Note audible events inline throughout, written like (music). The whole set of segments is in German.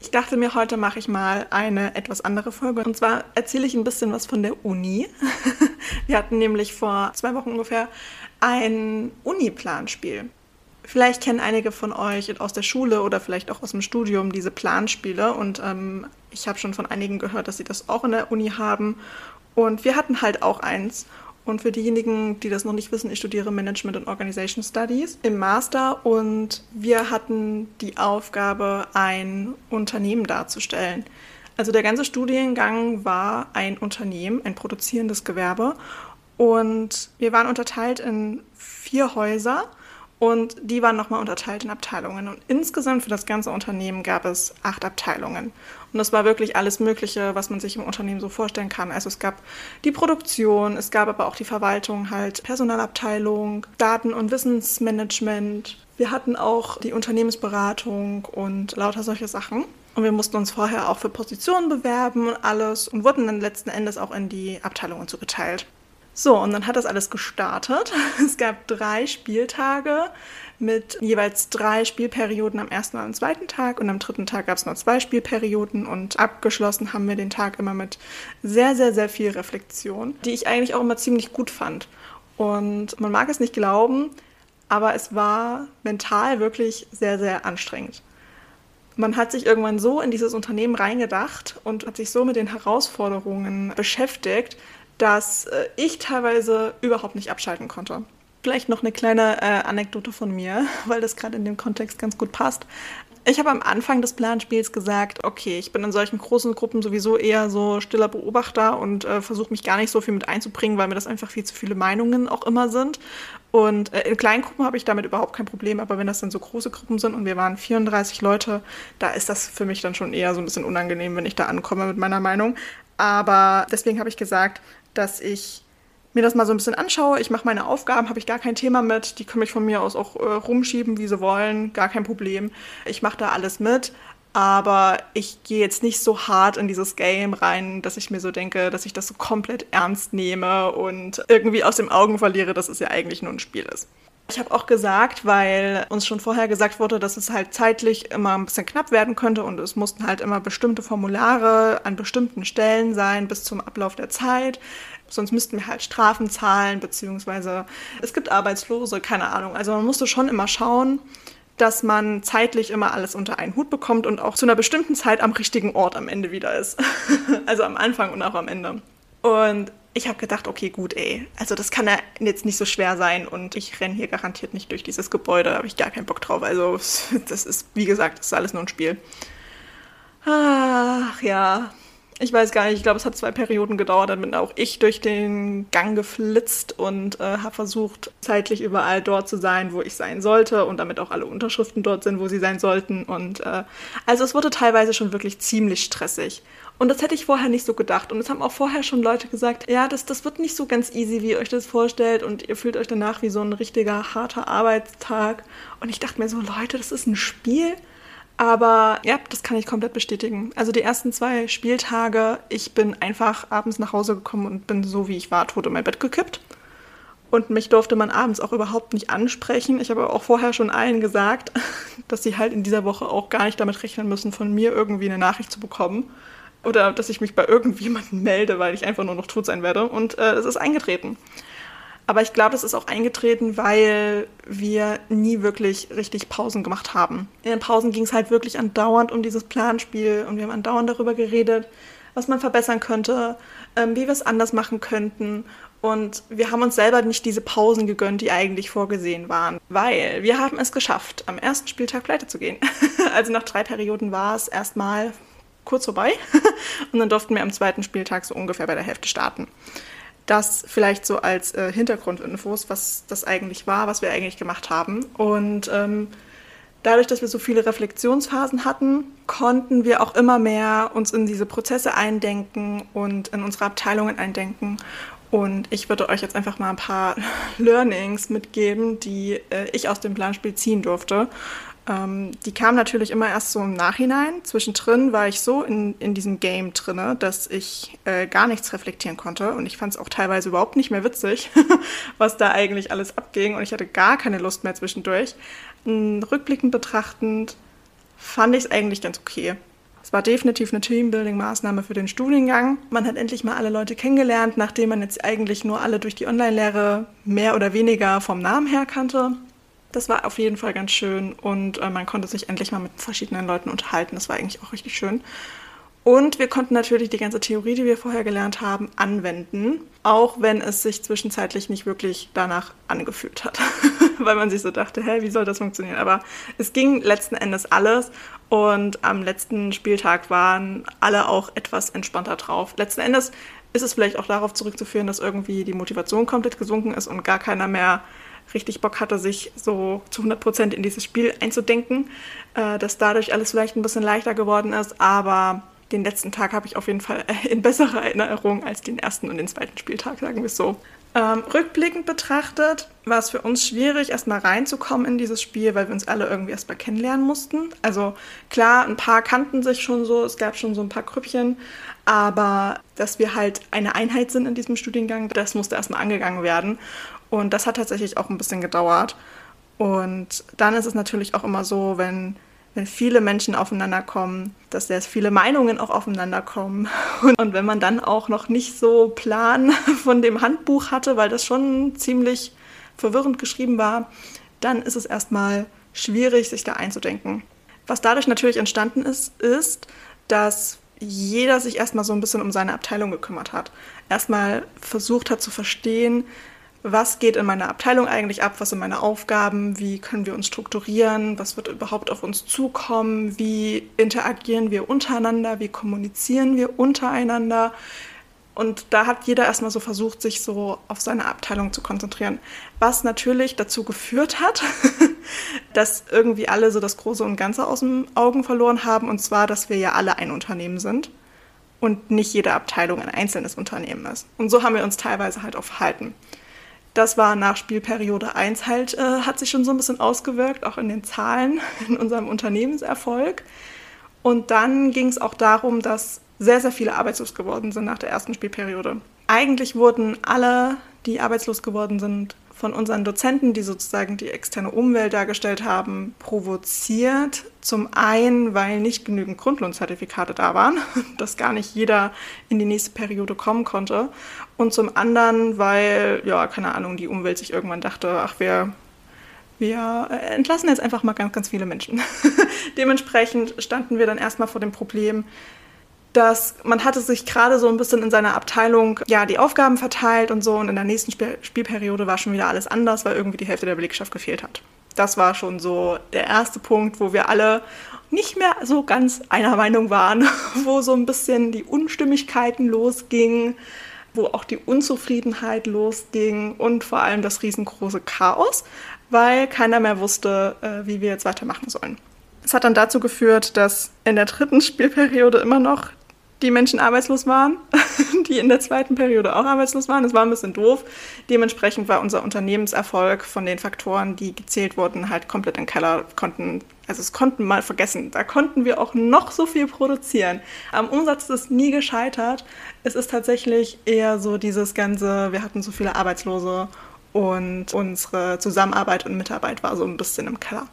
Ich dachte mir, heute mache ich mal eine etwas andere Folge. Und zwar erzähle ich ein bisschen was von der Uni. (laughs) Wir hatten nämlich vor zwei Wochen ungefähr ein Uni-Planspiel. Vielleicht kennen einige von euch aus der Schule oder vielleicht auch aus dem Studium diese Planspiele. Und ähm, ich habe schon von einigen gehört, dass sie das auch in der Uni haben. Und wir hatten halt auch eins. Und für diejenigen, die das noch nicht wissen, ich studiere Management und Organization Studies im Master und wir hatten die Aufgabe, ein Unternehmen darzustellen. Also der ganze Studiengang war ein Unternehmen, ein produzierendes Gewerbe und wir waren unterteilt in vier Häuser und die waren nochmal unterteilt in Abteilungen. Und insgesamt für das ganze Unternehmen gab es acht Abteilungen. Und das war wirklich alles Mögliche, was man sich im Unternehmen so vorstellen kann. Also es gab die Produktion, es gab aber auch die Verwaltung, halt Personalabteilung, Daten- und Wissensmanagement. Wir hatten auch die Unternehmensberatung und lauter solche Sachen. Und wir mussten uns vorher auch für Positionen bewerben und alles und wurden dann letzten Endes auch in die Abteilungen zugeteilt. So, und dann hat das alles gestartet. (laughs) Es gab drei Spieltage mit jeweils drei Spielperioden am ersten und am zweiten Tag und am dritten Tag gab es noch zwei Spielperioden und abgeschlossen haben wir den Tag immer mit sehr, sehr, sehr viel Reflexion, die ich eigentlich auch immer ziemlich gut fand. Und man mag es nicht glauben, aber es war mental wirklich sehr, sehr anstrengend. Man hat sich irgendwann so in dieses Unternehmen reingedacht und hat sich so mit den Herausforderungen beschäftigt, dass äh, ich teilweise überhaupt nicht abschalten konnte. Vielleicht noch eine kleine äh, Anekdote von mir, (laughs) weil das gerade in dem Kontext ganz gut passt. Ich habe am Anfang des Planspiels gesagt, okay, ich bin in solchen großen Gruppen sowieso eher so stiller Beobachter und äh, versuche mich gar nicht so viel mit einzubringen, weil mir das einfach viel zu viele Meinungen auch immer sind. Und äh, in kleinen Gruppen habe ich damit überhaupt kein Problem, aber wenn das dann so große Gruppen sind und wir waren 34 Leute, da ist das für mich dann schon eher so ein bisschen unangenehm, wenn ich da ankomme mit meiner Meinung. Aber deswegen habe ich gesagt, dass ich mir das mal so ein bisschen anschaue. Ich mache meine Aufgaben, habe ich gar kein Thema mit. Die können mich von mir aus auch äh, rumschieben, wie sie wollen, gar kein Problem. Ich mache da alles mit. Aber ich gehe jetzt nicht so hart in dieses Game rein, dass ich mir so denke, dass ich das so komplett ernst nehme und irgendwie aus den Augen verliere, dass es ja eigentlich nur ein Spiel ist. Ich habe auch gesagt, weil uns schon vorher gesagt wurde, dass es halt zeitlich immer ein bisschen knapp werden könnte und es mussten halt immer bestimmte Formulare an bestimmten Stellen sein bis zum Ablauf der Zeit. Sonst müssten wir halt Strafen zahlen, beziehungsweise es gibt Arbeitslose, keine Ahnung. Also man musste schon immer schauen, dass man zeitlich immer alles unter einen Hut bekommt und auch zu einer bestimmten Zeit am richtigen Ort am Ende wieder ist. (laughs) also am Anfang und auch am Ende. Und ich habe gedacht, okay, gut, ey, also das kann ja jetzt nicht so schwer sein und ich renne hier garantiert nicht durch dieses Gebäude, da habe ich gar keinen Bock drauf. Also (laughs) das ist, wie gesagt, das ist alles nur ein Spiel. Ach ja, ich weiß gar nicht, ich glaube, es hat zwei Perioden gedauert, dann bin auch ich durch den Gang geflitzt und äh, habe versucht, zeitlich überall dort zu sein, wo ich sein sollte und damit auch alle Unterschriften dort sind, wo sie sein sollten. Und äh, also es wurde teilweise schon wirklich ziemlich stressig. Und das hätte ich vorher nicht so gedacht. Und es haben auch vorher schon Leute gesagt, ja, das, das wird nicht so ganz easy, wie ihr euch das vorstellt. Und ihr fühlt euch danach wie so ein richtiger harter Arbeitstag. Und ich dachte mir so, Leute, das ist ein Spiel. Aber ja, das kann ich komplett bestätigen. Also die ersten zwei Spieltage, ich bin einfach abends nach Hause gekommen und bin so wie ich war, tot in mein Bett gekippt. Und mich durfte man abends auch überhaupt nicht ansprechen. Ich habe auch vorher schon allen gesagt, (laughs) dass sie halt in dieser Woche auch gar nicht damit rechnen müssen, von mir irgendwie eine Nachricht zu bekommen. Oder dass ich mich bei irgendjemandem melde, weil ich einfach nur noch tot sein werde. Und äh, es ist eingetreten. Aber ich glaube, es ist auch eingetreten, weil wir nie wirklich richtig Pausen gemacht haben. In den Pausen ging es halt wirklich andauernd um dieses Planspiel und wir haben andauernd darüber geredet. was man verbessern könnte, ähm, wie wir es anders machen könnten. Und wir haben uns selber nicht diese Pausen gegönnt, die eigentlich vorgesehen waren, weil wir haben es geschafft, am ersten Spieltag pleite zu gehen. (laughs) also nach drei Perioden war es erstmal kurz vorbei (laughs) und dann durften wir am zweiten Spieltag so ungefähr bei der Hälfte starten. Das vielleicht so als äh, Hintergrundinfos, was das eigentlich war, was wir eigentlich gemacht haben. Und ähm, dadurch, dass wir so viele Reflexionsphasen hatten, konnten wir auch immer mehr uns in diese Prozesse eindenken und in unsere Abteilungen eindenken. Und ich würde euch jetzt einfach mal ein paar (laughs) Learnings mitgeben, die äh, ich aus dem Planspiel ziehen durfte ähm, die kam natürlich immer erst so im Nachhinein. Zwischendrin war ich so in, in diesem Game drinne, dass ich äh, gar nichts reflektieren konnte. Und ich fand es auch teilweise überhaupt nicht mehr witzig, (laughs) was da eigentlich alles abging. Und ich hatte gar keine Lust mehr zwischendurch. Ähm, rückblickend betrachtend fand ich es eigentlich ganz okay. Es war definitiv eine Teambuilding-Maßnahme für den Studiengang. Man hat endlich mal alle Leute kennengelernt, nachdem man jetzt eigentlich nur alle durch die Online-Lehre mehr oder weniger vom Namen her kannte. Das war auf jeden Fall ganz schön und äh, man konnte sich endlich mal mit verschiedenen Leuten unterhalten. Das war eigentlich auch richtig schön. Und wir konnten natürlich die ganze Theorie, die wir vorher gelernt haben, anwenden, auch wenn es sich zwischenzeitlich nicht wirklich danach angefühlt hat, (laughs) weil man sich so dachte, hä, wie soll das funktionieren? Aber es ging letzten Endes alles und am letzten Spieltag waren alle auch etwas entspannter drauf. Letzten Endes ist es vielleicht auch darauf zurückzuführen, dass irgendwie die Motivation komplett gesunken ist und gar keiner mehr richtig Bock hatte, sich so zu 100 Prozent in dieses Spiel einzudenken, äh, dass dadurch alles vielleicht ein bisschen leichter geworden ist, aber den letzten Tag habe ich auf jeden Fall (laughs) in besserer Erinnerung als den ersten und den zweiten Spieltag, sagen wir es so. Ähm, rückblickend betrachtet war es für uns schwierig, erstmal reinzukommen in dieses Spiel, weil wir uns alle irgendwie erstmal kennenlernen mussten. Also klar, ein paar kannten sich schon so, es gab schon so ein paar Krüppchen, aber dass wir halt eine Einheit sind in diesem Studiengang, das musste erstmal angegangen werden. Und das hat tatsächlich auch ein bisschen gedauert. Und dann ist es natürlich auch immer so, wenn, wenn viele Menschen aufeinander kommen, dass sehr viele Meinungen auch aufeinander kommen. (laughs) Und, und wenn man dann auch noch nicht so Plan (laughs) von dem Handbuch hatte, weil das schon ziemlich verwirrend geschrieben war, dann ist es erstmal schwierig, sich da einzudenken. Was dadurch natürlich entstanden ist, ist, dass jeder sich erstmal so ein bisschen um seine Abteilung gekümmert hat. Erstmal versucht hat zu verstehen, was geht in meiner Abteilung eigentlich ab, was sind meine Aufgaben, wie können wir uns strukturieren, was wird überhaupt auf uns zukommen, wie interagieren wir untereinander, wie kommunizieren wir untereinander. Und da hat jeder erstmal so versucht, sich so auf seine Abteilung zu konzentrieren. Was natürlich dazu geführt hat, (laughs) dass irgendwie alle so das Große und Ganze aus den Augen verloren haben. Und zwar, dass wir ja alle ein Unternehmen sind und nicht jede Abteilung ein einzelnes Unternehmen ist. Und so haben wir uns teilweise halt auch verhalten. Das war nach Spielperiode 1 halt, äh, hat sich schon so ein bisschen ausgewirkt, auch in den Zahlen, (laughs) in unserem Unternehmenserfolg. Und dann ging es auch darum, dass sehr, sehr viele arbeitslos geworden sind nach der ersten Spielperiode. Eigentlich wurden alle, die arbeitslos geworden sind, von unseren Dozenten, die sozusagen die externe Umwelt dargestellt haben, provoziert. Zum einen, weil nicht genügend Grundlohnzertifikate da waren, (laughs) dass gar nicht jeder in die nächste Periode kommen konnte. Und zum anderen, weil, ja, keine Ahnung, die Umwelt sich irgendwann dachte, ach, wir, wir entlassen jetzt einfach mal ganz, ganz viele Menschen. (laughs) Dementsprechend standen wir dann erstmal vor dem Problem, dass man hatte sich gerade so ein bisschen in seiner Abteilung ja die Aufgaben verteilt und so und in der nächsten Spiel Spielperiode war schon wieder alles anders, weil irgendwie die Hälfte der Belegschaft gefehlt hat. Das war schon so der erste Punkt, wo wir alle nicht mehr so ganz einer Meinung waren, (laughs) wo so ein bisschen die Unstimmigkeiten losgingen, wo auch die Unzufriedenheit losging und vor allem das riesengroße Chaos, weil keiner mehr wusste, äh, wie wir jetzt weitermachen sollen. Es hat dann dazu geführt, dass in der dritten Spielperiode immer noch die Menschen arbeitslos waren, (laughs) die in der zweiten Periode auch arbeitslos waren. Das war ein bisschen doof. Dementsprechend war unser Unternehmenserfolg von den Faktoren, die gezählt wurden, halt komplett im Keller. Konnten, also es konnten mal vergessen. Da konnten wir auch noch so viel produzieren. Am Umsatz ist nie gescheitert. Es ist tatsächlich eher so dieses ganze, wir hatten so viele Arbeitslose und unsere Zusammenarbeit und Mitarbeit war so ein bisschen im Keller.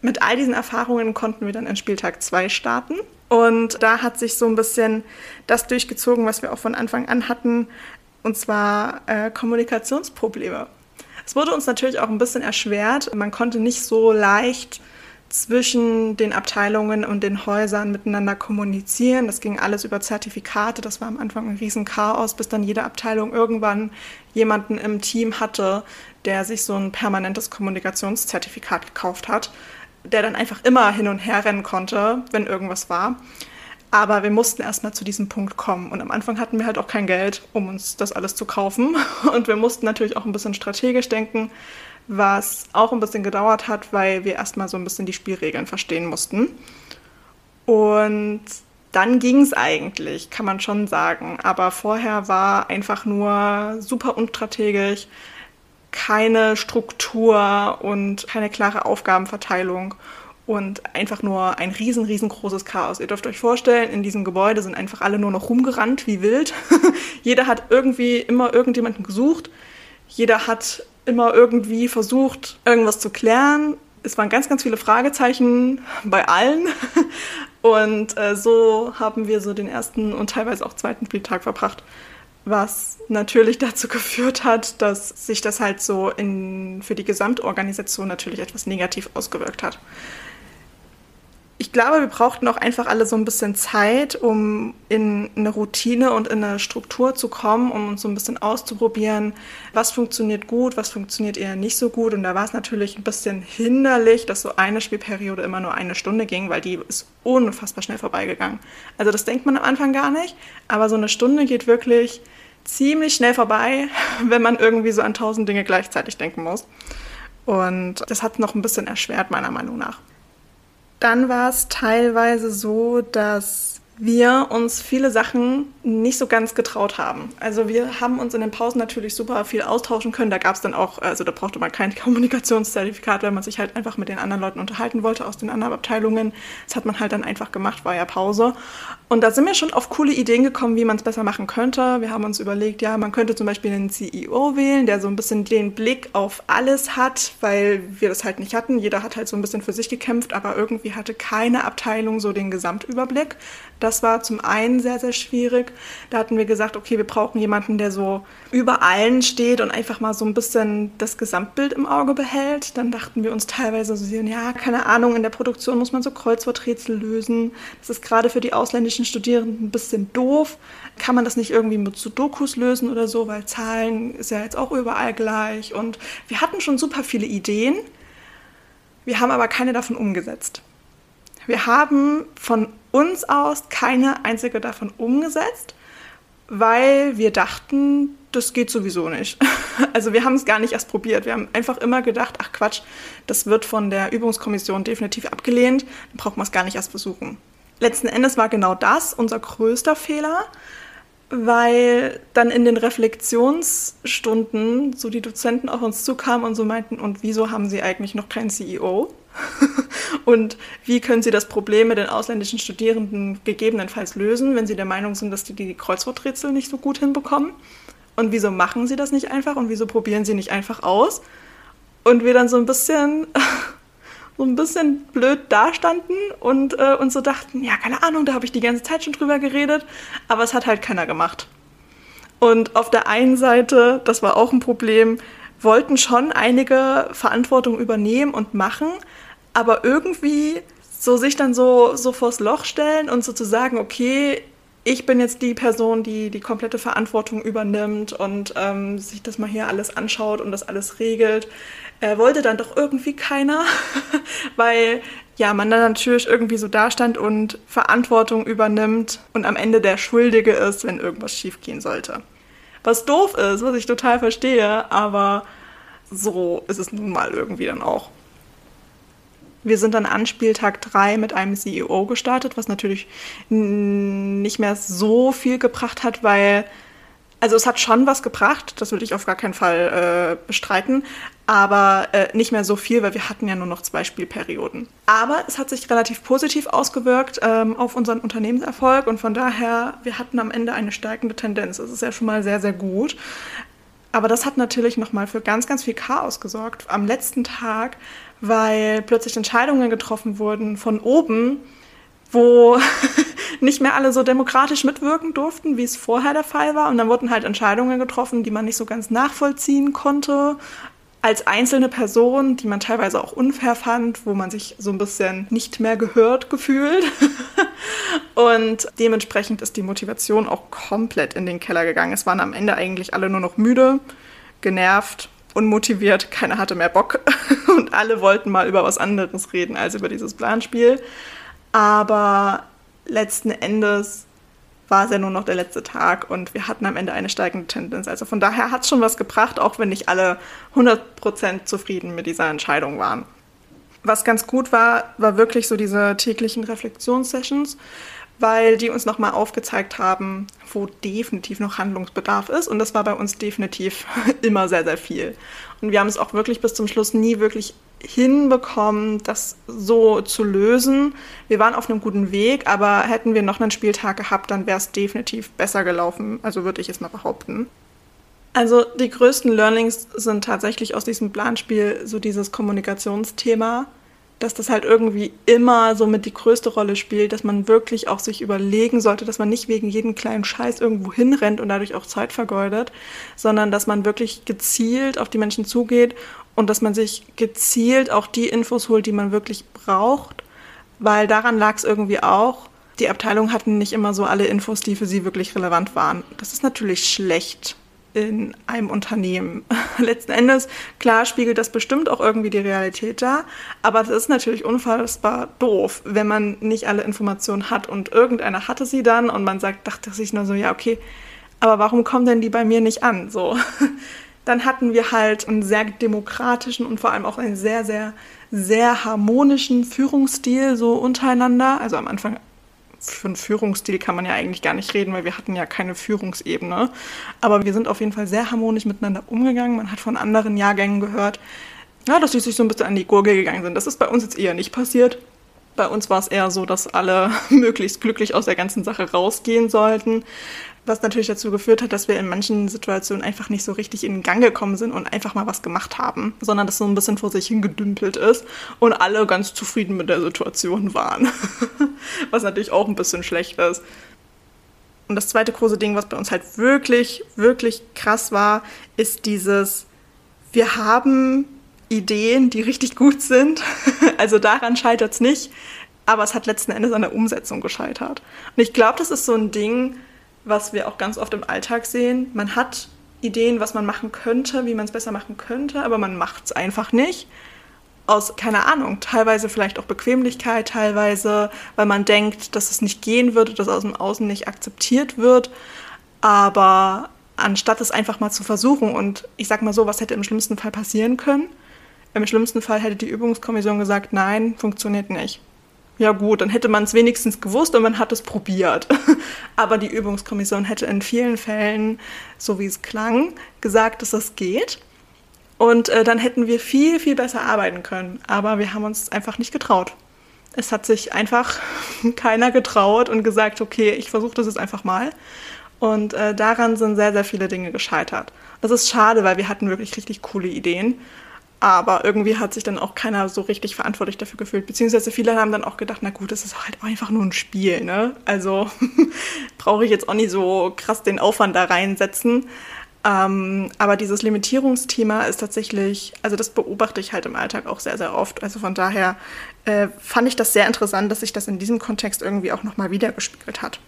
Mit all diesen Erfahrungen konnten wir dann in Spieltag 2 starten. Und da hat sich so ein bisschen das durchgezogen, was wir auch von Anfang an hatten, und zwar äh, Kommunikationsprobleme. Es wurde uns natürlich auch ein bisschen erschwert. Man konnte nicht so leicht zwischen den Abteilungen und den Häusern miteinander kommunizieren. Das ging alles über Zertifikate. Das war am Anfang ein Riesenchaos, bis dann jede Abteilung irgendwann jemanden im Team hatte, der sich so ein permanentes Kommunikationszertifikat gekauft hat, der dann einfach immer hin und her rennen konnte, wenn irgendwas war. Aber wir mussten erstmal zu diesem Punkt kommen. Und am Anfang hatten wir halt auch kein Geld, um uns das alles zu kaufen. (laughs) Und wir mussten natürlich auch ein bisschen strategisch denken was auch ein bisschen gedauert hat, weil wir erstmal so ein bisschen die Spielregeln verstehen mussten. Und dann ging es eigentlich, kann man schon sagen. Aber vorher war einfach nur super unstrategisch, keine Struktur und keine klare Aufgabenverteilung und einfach nur ein riesen, riesengroßes Chaos. Ihr dürft euch vorstellen, in diesem Gebäude sind einfach alle nur noch rumgerannt wie wild. (laughs) Jeder hat irgendwie immer irgendjemanden gesucht. Jeder hat immer irgendwie versucht, irgendwas zu klären. Es waren ganz, ganz viele Fragezeichen bei allen. (laughs) Und äh, so haben wir so den ersten und teilweise auch zweiten Spieltag verbracht, was natürlich dazu geführt hat, dass sich das halt so in, für die Gesamtorganisation natürlich etwas negativ ausgewirkt hat ich glaube, wir brauchten auch einfach alle so ein bisschen Zeit, um in eine Routine und in eine Struktur zu kommen, um uns so ein bisschen auszuprobieren, was funktioniert gut, was funktioniert eher nicht so gut. Und da war es natürlich ein bisschen hinderlich, dass so eine Spielperiode immer nur eine Stunde ging, weil die ist unfassbar schnell vorbeigegangen. Also das denkt man am Anfang gar nicht, aber so eine Stunde geht wirklich ziemlich schnell vorbei, (laughs) wenn man irgendwie so an tausend Dinge gleichzeitig denken muss. Und das hat noch ein bisschen erschwert, meiner Meinung nach. Dann war es teilweise so, dass wir uns viele Sachen nicht so ganz getraut haben. Also wir haben uns in den Pausen natürlich super viel austauschen können. Da gab es dann auch, also da brauchte man kein (laughs) Kommunikationszertifikat, weil man sich halt einfach mit den anderen Leuten unterhalten wollte aus den anderen Abteilungen. Das hat man halt dann einfach gemacht, war ja Pause. Und da sind wir schon auf coole Ideen gekommen, wie man es besser machen könnte. Wir haben uns überlegt, ja, man könnte zum Beispiel einen CEO wählen, der so ein bisschen den Blick auf alles hat, weil wir das halt nicht hatten. Jeder hat halt so ein bisschen für sich gekämpft, aber irgendwie hatte keine Abteilung so den Gesamtüberblick. Das war zum einen sehr, sehr schwierig. Da hatten wir gesagt, okay, wir brauchen jemanden, der so über allen steht und einfach mal so ein bisschen das Gesamtbild im Auge behält. Dann dachten wir uns teilweise so, ja, keine Ahnung, in der Produktion muss man so Kreuzworträtsel lösen. Das ist gerade für die ausländischen Studierenden ein bisschen doof. Kann man das nicht irgendwie mit Sudokus lösen oder so, weil Zahlen ist ja jetzt auch überall gleich. Und wir hatten schon super viele Ideen. Wir haben aber keine davon umgesetzt. Wir haben von uns aus keine einzige davon umgesetzt, weil wir dachten, das geht sowieso nicht. (laughs) Also wir haben es gar nicht erst probiert. Wir haben einfach immer gedacht, ach Quatsch, das wird von der Übungskommission definitiv abgelehnt, dann braucht man es gar nicht erst versuchen. Letzten Endes war genau das unser größter Fehler, weil dann in den Reflexionsstunden so die Dozenten auf uns zukamen und so meinten, und wieso haben sie eigentlich noch keinen CEO? (laughs) und wie können Sie das Problem mit den ausländischen Studierenden gegebenenfalls lösen, wenn Sie der Meinung sind, dass die die Kreuzworträtsel nicht so gut hinbekommen? Und wieso machen Sie das nicht einfach und wieso probieren Sie nicht einfach aus? Und wir dann so ein bisschen (laughs) so ein bisschen blöd dastanden und äh, uns so dachten, ja, keine Ahnung, da habe ich die ganze Zeit schon drüber geredet, aber es hat halt keiner gemacht. Und auf der einen Seite, das war auch ein Problem, wollten schon einige Verantwortung übernehmen und machen, aber irgendwie so sich dann so, so vors Loch stellen und so zu sagen, okay, ich bin jetzt die Person, die die komplette Verantwortung übernimmt und ähm, sich das mal hier alles anschaut und das alles regelt, äh, wollte dann doch irgendwie keiner, (laughs) weil ja, man dann natürlich irgendwie so dastand und Verantwortung übernimmt und am Ende der Schuldige ist, wenn irgendwas schiefgehen sollte. Was doof ist, was ich total verstehe, aber so ist es nun mal irgendwie dann auch. Wir sind dann an Spieltag 3 mit einem CEO gestartet, was natürlich nicht mehr so viel gebracht hat, weil, also es hat schon was gebracht, das würde ich auf gar keinen Fall äh, bestreiten, aber äh, nicht mehr so viel, weil wir hatten ja nur noch zwei Spielperioden. Aber es hat sich relativ positiv ausgewirkt ähm, auf unseren Unternehmenserfolg und von daher, wir hatten am Ende eine steigende Tendenz. Das ist ja schon mal sehr, sehr gut. Aber das hat natürlich nochmal für ganz, ganz viel Chaos gesorgt. Am letzten Tag weil plötzlich Entscheidungen getroffen wurden von oben, wo (laughs) nicht mehr alle so demokratisch mitwirken durften, wie es vorher der Fall war. Und dann wurden halt Entscheidungen getroffen, die man nicht so ganz nachvollziehen konnte. als einzelne Person, die man teilweise auch unfair fand, wo man sich so ein bisschen nicht mehr gehört gefühlt. (laughs) und dementsprechend ist die Motivation auch komplett in den Keller gegangen. Es waren am Ende eigentlich alle nur noch müde, genervt, unmotiviert, keiner hatte mehr Bock (laughs) und alle wollten mal über was anderes reden als über dieses Planspiel. Aber letzten Endes war es ja nur noch der letzte Tag und wir hatten am Ende eine steigende Tendenz. Also von daher hat es schon was gebracht, auch wenn nicht alle 100% zufrieden mit dieser Entscheidung waren. Was ganz gut war, war wirklich so diese täglichen Reflexionssessions, weil die uns nochmal aufgezeigt haben, wo definitiv noch Handlungsbedarf ist. Und das war bei uns definitiv (laughs) immer sehr, sehr viel. Und wir haben es auch wirklich bis zum Schluss nie wirklich hinbekommen, das so zu lösen. Wir waren auf einem guten Weg, aber hätten wir noch einen Spieltag gehabt, dann wäre es definitiv besser gelaufen. Also würde ich es mal behaupten. Also die größten Learnings sind tatsächlich aus diesem Planspiel so dieses Kommunikationsthema dass das halt irgendwie immer so mit die größte Rolle spielt, dass man wirklich auch sich überlegen sollte, dass man nicht wegen jedem kleinen Scheiß irgendwo hinrennt und dadurch auch Zeit vergeudet, sondern dass man wirklich gezielt auf die Menschen zugeht und dass man sich gezielt auch die Infos holt, die man wirklich braucht, weil daran lag es irgendwie auch. Die Abteilungen hatten nicht immer so alle Infos, die für sie wirklich relevant waren. Das ist natürlich schlecht in einem Unternehmen. (laughs) Letzten Endes, klar, spiegelt das bestimmt auch irgendwie die Realität dar, aber es ist natürlich unfassbar doof, wenn man nicht alle Informationen hat und irgendeiner hatte sie dann und man sagt, dachte sich nur so, ja, okay, aber warum kommen denn die bei mir nicht an? So. (laughs) Dann hatten wir halt einen sehr demokratischen und vor allem auch einen sehr, sehr, sehr harmonischen Führungsstil so untereinander. Also am Anfang für einen Führungsstil kann man ja eigentlich gar nicht reden, weil wir hatten ja keine Führungsebene. Aber wir sind auf jeden Fall sehr harmonisch miteinander umgegangen. Man hat von anderen Jahrgängen gehört, ja, dass sie sich so ein bisschen an die Gurgel gegangen sind. Das ist bei uns jetzt eher nicht passiert. Bei uns war es eher so, dass alle (laughs) möglichst glücklich aus der ganzen Sache rausgehen sollten was natürlich dazu geführt hat, dass wir in manchen Situationen einfach nicht so richtig in Gang gekommen sind und einfach mal was gemacht haben, sondern dass so ein bisschen vor sich hingedümpelt ist und alle ganz zufrieden mit der Situation waren. (laughs) was natürlich auch ein bisschen schlecht ist. Und das zweite große Ding, was bei uns halt wirklich, wirklich krass war, ist dieses, wir haben Ideen, die richtig gut sind. (laughs) also daran scheitert es nicht. Aber es hat letzten Endes an der Umsetzung gescheitert. Und ich glaube, das ist so ein Ding, was wir auch ganz oft im Alltag sehen. Man hat Ideen, was man machen könnte, wie man es besser machen könnte, aber man macht es einfach nicht. Aus, keine Ahnung, teilweise vielleicht auch Bequemlichkeit, teilweise, weil man denkt, dass es nicht gehen würde, dass aus dem Außen nicht akzeptiert wird. Aber anstatt es einfach mal zu versuchen und ich sag mal so, was hätte im schlimmsten Fall passieren können? Im schlimmsten Fall hätte die Übungskommission gesagt, nein, funktioniert nicht ja gut, dann hätte man es wenigstens gewusst und man hat es probiert. (laughs) Aber die Übungskommission hätte in vielen Fällen, so wie es klang, gesagt, dass das geht. Und äh, dann hätten wir viel, viel besser arbeiten können. Aber wir haben uns einfach nicht getraut. Es hat sich einfach (laughs) keiner getraut und gesagt, okay, ich versuche das jetzt einfach mal. Und äh, daran sind sehr, sehr viele Dinge gescheitert. Das ist schade, weil wir hatten wirklich richtig coole Ideen. Aber irgendwie hat sich dann auch keiner so richtig verantwortlich dafür gefühlt. Beziehungsweise viele haben dann auch gedacht, na gut, das ist halt einfach nur ein Spiel, ne? Also (laughs) brauche ich jetzt auch nicht so krass den Aufwand da reinsetzen. Ähm, aber dieses Limitierungsthema ist tatsächlich, also das beobachte ich halt im Alltag auch sehr, sehr oft. Also von daher äh, fand ich das sehr interessant, dass sich das in diesem Kontext irgendwie auch nochmal wiedergespiegelt hat.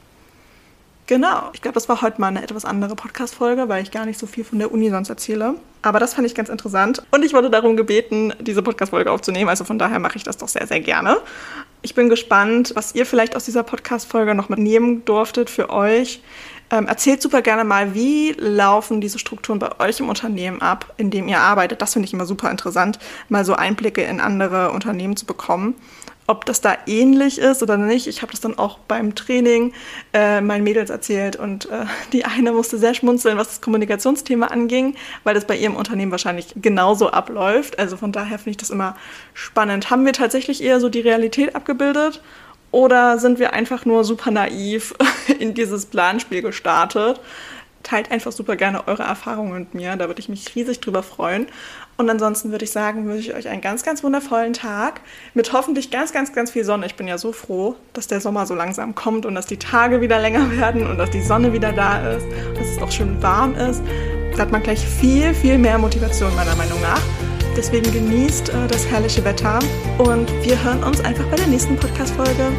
Genau. Ich glaube, das war heute mal eine etwas andere Podcast-Folge, weil ich gar nicht so viel von der Uni sonst erzähle. Aber das fand ich ganz interessant. Und ich wurde darum gebeten, diese Podcast-Folge aufzunehmen. Also von daher mache ich das doch sehr, sehr gerne. Ich bin gespannt, was ihr vielleicht aus dieser Podcast-Folge noch mitnehmen durftet für euch. Ähm, erzählt super gerne mal, wie laufen diese Strukturen bei euch im Unternehmen ab, in dem ihr arbeitet. Das finde ich immer super interessant, mal so Einblicke in andere Unternehmen zu bekommen ob das da ähnlich ist oder nicht. Ich habe das dann auch beim Training äh, meinen Mädels erzählt und äh, (laughs) die eine musste sehr schmunzeln, was das Kommunikationsthema anging, weil das bei ihrem Unternehmen wahrscheinlich genauso abläuft. Also von daher finde ich das immer spannend. Haben wir tatsächlich eher so die Realität abgebildet oder sind wir einfach nur super naiv (laughs) in dieses Planspiel gestartet? Teilt einfach super gerne eure Erfahrungen mit mir, da würde ich mich riesig drüber freuen. Und ansonsten würde ich sagen, wünsche ich euch einen ganz, ganz wundervollen Tag mit hoffentlich ganz, ganz, ganz viel Sonne. Ich bin ja so froh, dass der Sommer so langsam kommt und dass die Tage wieder länger (laughs) werden und dass die Sonne wieder da ist, dass es auch schön warm ist. Da hat man gleich viel, viel mehr Motivation meiner Meinung nach. Deswegen genießt äh, das herrliche Wetter und wir hören uns einfach bei der nächsten Podcast-Folge.